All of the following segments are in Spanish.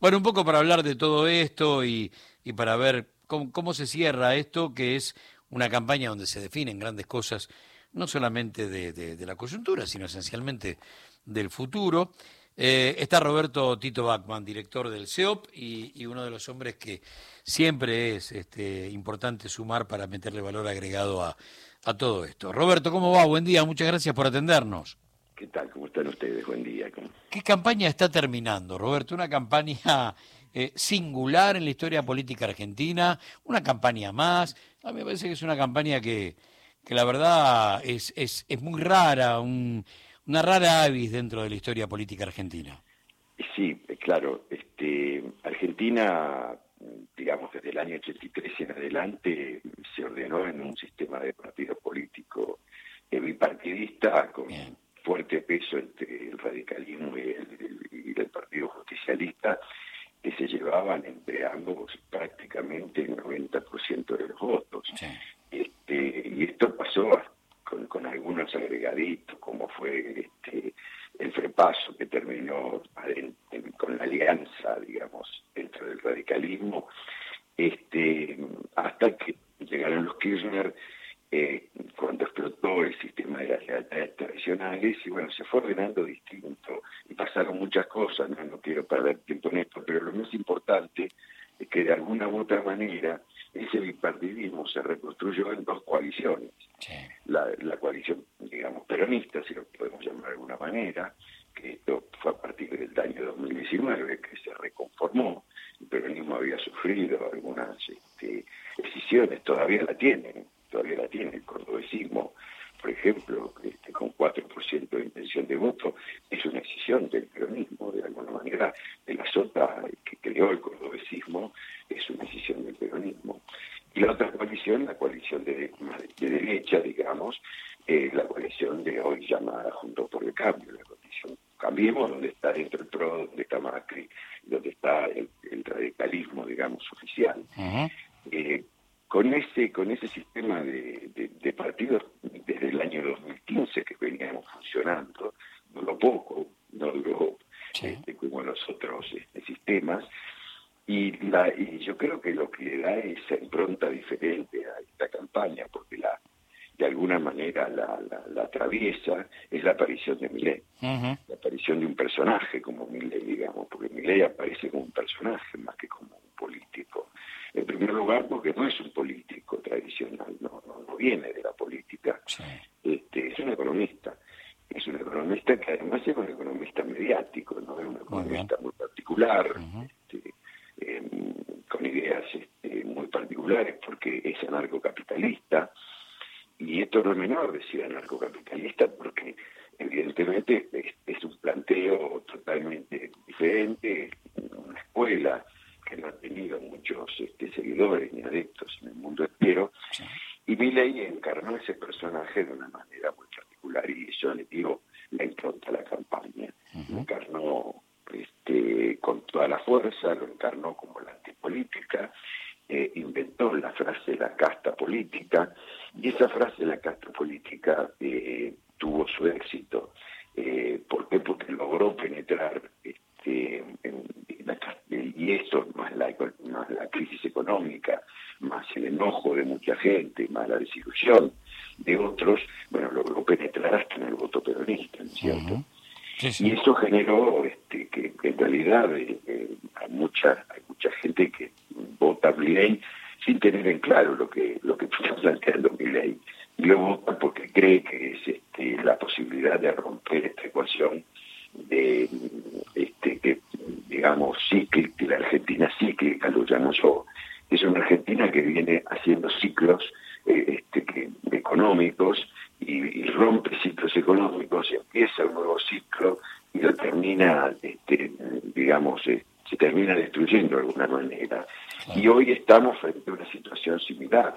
Bueno, un poco para hablar de todo esto y, y para ver cómo, cómo se cierra esto, que es una campaña donde se definen grandes cosas, no solamente de, de, la coyuntura, sino esencialmente del futuro. Eh, está Roberto Tito Bachman, director del CEOP y, y, uno de los hombres que siempre es este, importante sumar para meterle valor agregado a, a todo esto. Roberto, ¿cómo va? Buen día, muchas gracias por atendernos. ¿Qué tal? ¿Cómo están ustedes? Buen día. ¿Qué campaña está terminando, Roberto? Una campaña eh, singular en la historia política argentina, una campaña más. A mí me parece que es una campaña que, que la verdad es, es, es muy rara, un, una rara avis dentro de la historia política argentina. Sí, claro. Este, Argentina, digamos, desde el año 83 en adelante, se ordenó en un sistema de partido político bipartidista con fuerte peso entre el radicalismo y el, Partido Justicialista, que se llevaban entre ambos prácticamente el 90% de los votos. Este, y esto pasó con, algunos agregaditos, como fue este, el frepaso que terminó con la alianza, digamos, dentro del radicalismo, este, hasta que llegaron los Kirchner eh, cuando explotó el sistema de las lealtades tradicionales y bueno, se fue ordenando distinto y pasaron muchas cosas, no, no quiero perder tiempo en esto, pero lo más importante es que de alguna u otra manera ese bipartidismo se reconstruyó en dos coaliciones. La, la coalición, digamos, peronista, si lo podemos llamar de alguna manera, que esto fue a partir del año 2019 que se reconformó, el peronismo había sufrido algunas este, decisiones, todavía la tienen, todavía la tiene el cordobesismo, por ejemplo, este, con 4% de intención de voto, es una decisión del peronismo, de alguna manera, de la sota que creó el cordobesismo, es una decisión del peronismo. Y la otra coalición, la coalición de, derecha, digamos, es la coalición de hoy llamada Junto por el Cambio, la coalición Cambiemos, donde está dentro el PRO, donde está Macri, donde está el, radicalismo, digamos, oficial. Con ese con ese sistema de, partidos desde el año 2015 que veníamos funcionando, duró poco, no duró este, como los otros este, sistemas, y, la, y yo creo que lo que le da esa impronta diferente a esta campaña, porque la de alguna manera la, la, atraviesa, es la aparición de Millet, la aparición de un personaje como Millet, digamos, porque Millet aparece como un personaje más que como un político. En primer lugar, porque no es un político tradicional, no, no, viene de la política, este, es un economista. Es un economista que además es un economista mediático, no es un economista muy, particular, este, em, con ideas este, muy particulares, porque es anarcocapitalista. Y esto no es menor decir anarcocapitalista, porque evidentemente es, es un planteo totalmente diferente, escuela que no ha tenido muchos este, seguidores ni adeptos en el mundo entero, y Milley encarnó ese personaje de una manera muy particular, y yo le digo, la impronta a la campaña, lo encarnó este, con toda la fuerza, lo encarnó como la antipolítica, eh, inventó la frase la casta política, y esa frase la casta política eh, tuvo su éxito. Eh, ¿Por qué? Porque logró penetrar este, en, y esto más la, más la crisis económica, más el enojo de mucha gente, más la desilusión de otros, bueno, logró penetrar hasta en el voto peronista, ¿no es cierto? Y eso generó este, que, en realidad eh, eh, hay, mucha, hay mucha gente que vota ley sin tener en claro lo que lo que está planteando ley. Y lo vota porque cree que es este, la posibilidad de romper esta ecuación de este, que digamos, cíclica, la Argentina cíclica, lo llamo yo, es una Argentina que viene haciendo ciclos eh, este, económicos y, rompe ciclos económicos y empieza un nuevo ciclo y lo termina, este, digamos, eh, se termina destruyendo de alguna manera. Y hoy estamos frente a una situación similar,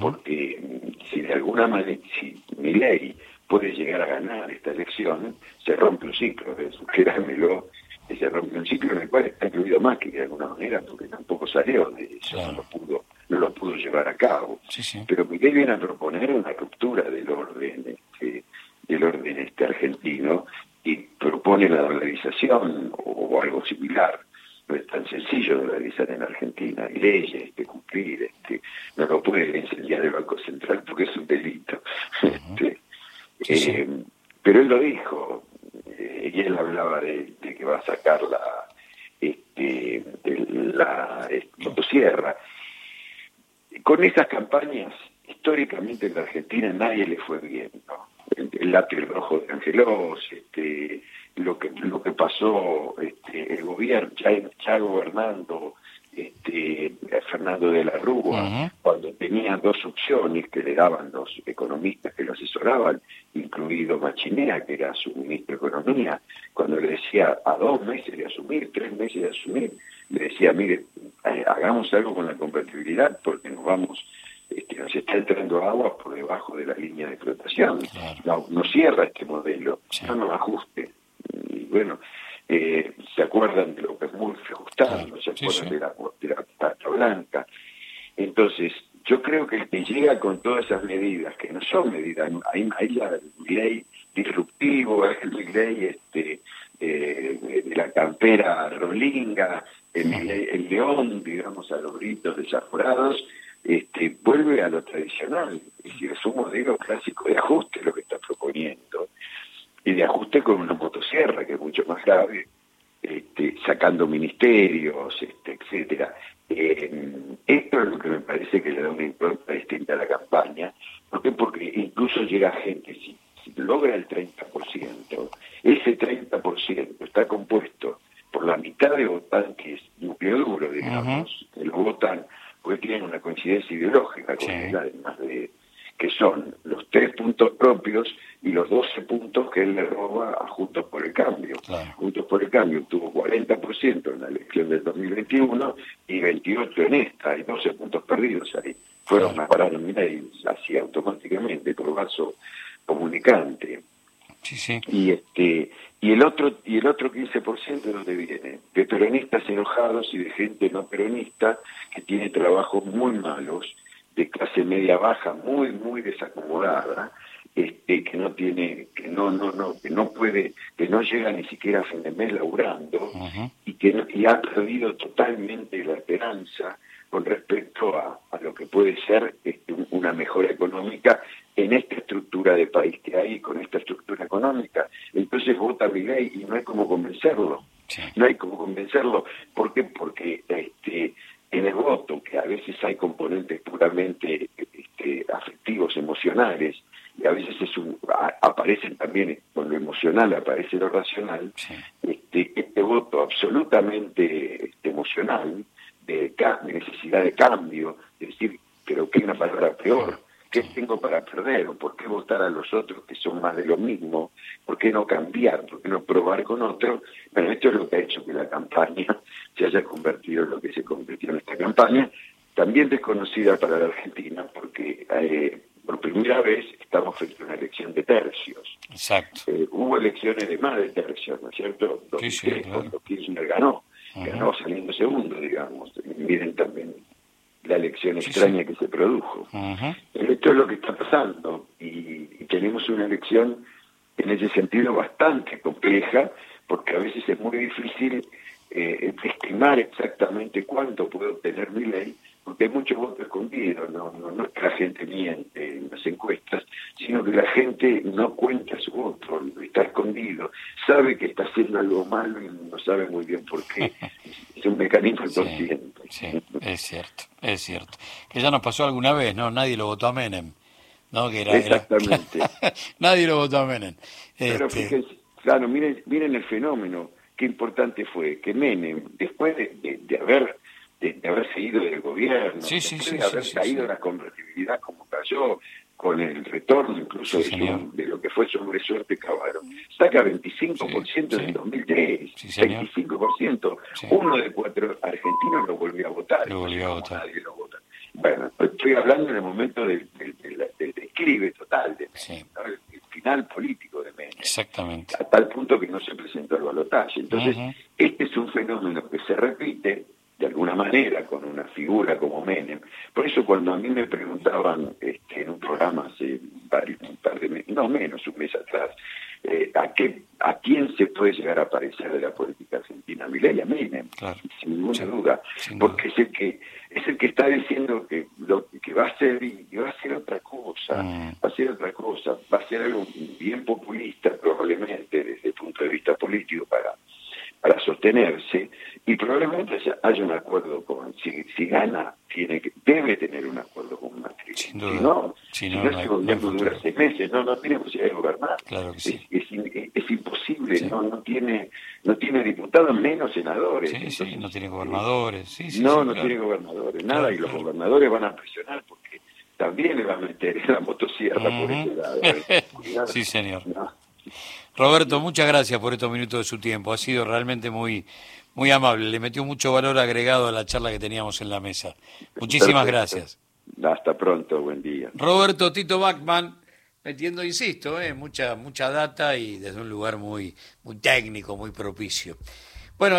porque mm, si de alguna manera, si mi ley puede llegar a ganar esta elección, se rompe un ciclo, créanmelo, se rompe un ciclo en el cual está incluido que de alguna manera, porque tampoco salió de eso, no lo pudo no lo pudo llevar a cabo. Pero Miguel viene a proponer una ruptura del orden este, del orden este argentino y propone la o, algo similar. no es tan sencillo de realizar en Argentina. Hay leyes que cumplir, este, no lo puede incendiar el Banco Central porque es un delito. Este, eh, pero él lo dijo, eh, y él hablaba de, que va a sacar la, este, la motosierra. Con esas campañas, históricamente en la Argentina nadie le fue bien, ¿no? El, lápiz rojo de Angelos, este, lo que lo que pasó este, el gobierno ya, ya gobernando este, Fernando de la Rúa, cuando tenía dos opciones que le daban los economistas que lo asesoraban, incluido Machinea, que era su ministro de Economía, cuando le decía a dos meses de asumir, tres meses de asumir, le decía, mire, eh, hagamos algo con la compatibilidad porque nos vamos este, nos está entrando agua por debajo de la línea de flotación. No, no, cierra este modelo, no nos ajuste. Y bueno, eh, se acuerdan de lo que es muy ajustado, se acuerdan de la, de la blanca. Entonces, yo creo que el que llega con todas esas medidas, que no son medidas, hay, hay la ley disruptivo, el ley este, eh, de la campera rolinga, el, el, león, digamos, a los gritos desaforados, este, vuelve a lo tradicional, es decir, es un modelo clásico de ajuste lo que está proponiendo, y de ajuste con una motosierra, que es mucho más grave, este, sacando ministerios, este, etcétera. Eh, esto es lo que me parece que le da una impronta distinta a la campaña, porque porque incluso llega gente, si, logra el 30%, ese 30% está compuesto por la mitad de votantes núcleo duro, digamos, que lo votan porque tienen una coincidencia él, además de que son los tres puntos propios y los 12 puntos que él le roba a Juntos por el Cambio. Juntos por el Cambio tuvo 40% en la elección del 2021 y 28 en esta, hay 12 puntos perdidos ahí. Fueron a parar en así automáticamente por vaso comunicante. Y este y el otro y el otro 15% de dónde viene? De peronistas enojados y de gente no peronista que tiene trabajos muy malos de clase media baja muy muy desacomodada este que no tiene que no no no que no puede que no llega ni siquiera a fin de mes laburando y que y ha perdido totalmente la esperanza con respecto a, a lo que puede ser este, una mejora económica en esta estructura de país que hay, con esta estructura económica. Entonces vota mi ley y no hay como convencerlo. No hay como convencerlo. ¿Por qué? Porque este, en el voto, que a veces hay componentes puramente este, afectivos, emocionales, y a veces es un, aparecen también con lo emocional, aparece lo racional, este, este voto absolutamente este, emocional, de, necesidad de cambio, es decir, creo que hay una palabra peor, ¿qué tengo para perder? ¿O por qué votar a los otros que son más de lo mismo? ¿Por qué no cambiar? ¿Por qué no probar con otro? Bueno, esto es lo que ha hecho que la campaña haya convertido en lo que se convirtió en esta campaña, también desconocida para la Argentina, porque eh, por primera vez estamos frente a una elección de tercios. Exacto. Eh, hubo elecciones de más de tercios, ¿no es cierto? sí, sí, cuando Kirchner ganó, ganó saliendo segundo, digamos. Miren también la elección extraña que se produjo. Esto es lo que está pasando y, tenemos una elección en ese sentido bastante compleja porque a veces es muy difícil eh, estimar exactamente cuánto puede obtener mi ley porque hay muchos votos escondidos, no, no, no es que la gente miente en las encuestas, sino que la gente no cuenta su voto, está escondido, sabe que está haciendo algo malo y no sabe muy bien por qué. es un mecanismo inconsciente. Sí, es cierto, es cierto. Que ya nos pasó alguna vez, ¿no? Nadie lo votó a Menem. ¿no? Que era, Exactamente. Nadie lo votó a Menem. Pero este... fíjense, claro, miren, miren el fenómeno, qué importante fue que Menem, después de haber de, haber seguido del gobierno, de haber caído la convertibilidad como cayó, con el retorno incluso de, lo que fue sobresuerte Caballo, saca 25% en el 2003, 25%, uno de cuatro argentinos lo volvió a votar, lo volvió a votar. nadie lo vota. Bueno, estoy hablando en el momento del, del, declive total, de el final político Menem. Exactamente. A tal punto que no se presentó el balotaje. Entonces, este es un fenómeno que se repite, de alguna manera con una figura como Menem. Por eso cuando a mí me preguntaban este, en un programa hace varios, un par de meses, no menos, un mes atrás, eh, a qué a quién se puede llegar a parecer de la política argentina, Milei a Menem, sin ninguna duda, porque es el que es el que está diciendo que lo que va a hacer y va a hacer otra cosa, mm. va a hacer otra cosa, va a ser algo bien populista probablemente desde el punto de vista político para para sostenerse y probablemente haya un acuerdo con si, si gana tiene que debe tener un acuerdo con Macri si no si no, si no, no, dura seis meses no no tiene posibilidad de gobernar claro que sí. es, es, imposible no no tiene no tiene diputados menos senadores sí, sí, no tiene gobernadores sí, no no tiene gobernadores nada y los gobernadores van a presionar porque también le van a meter la motosierra por ese lado sí señor Roberto, muchas gracias por estos minutos de su tiempo. Ha sido realmente muy, muy amable. Le metió mucho valor agregado a la charla que teníamos en la mesa. Muchísimas gracias. Hasta pronto, buen día. Roberto Tito Bachman, metiendo, insisto, eh, mucha, mucha data y desde un lugar muy, muy técnico, muy propicio. Bueno,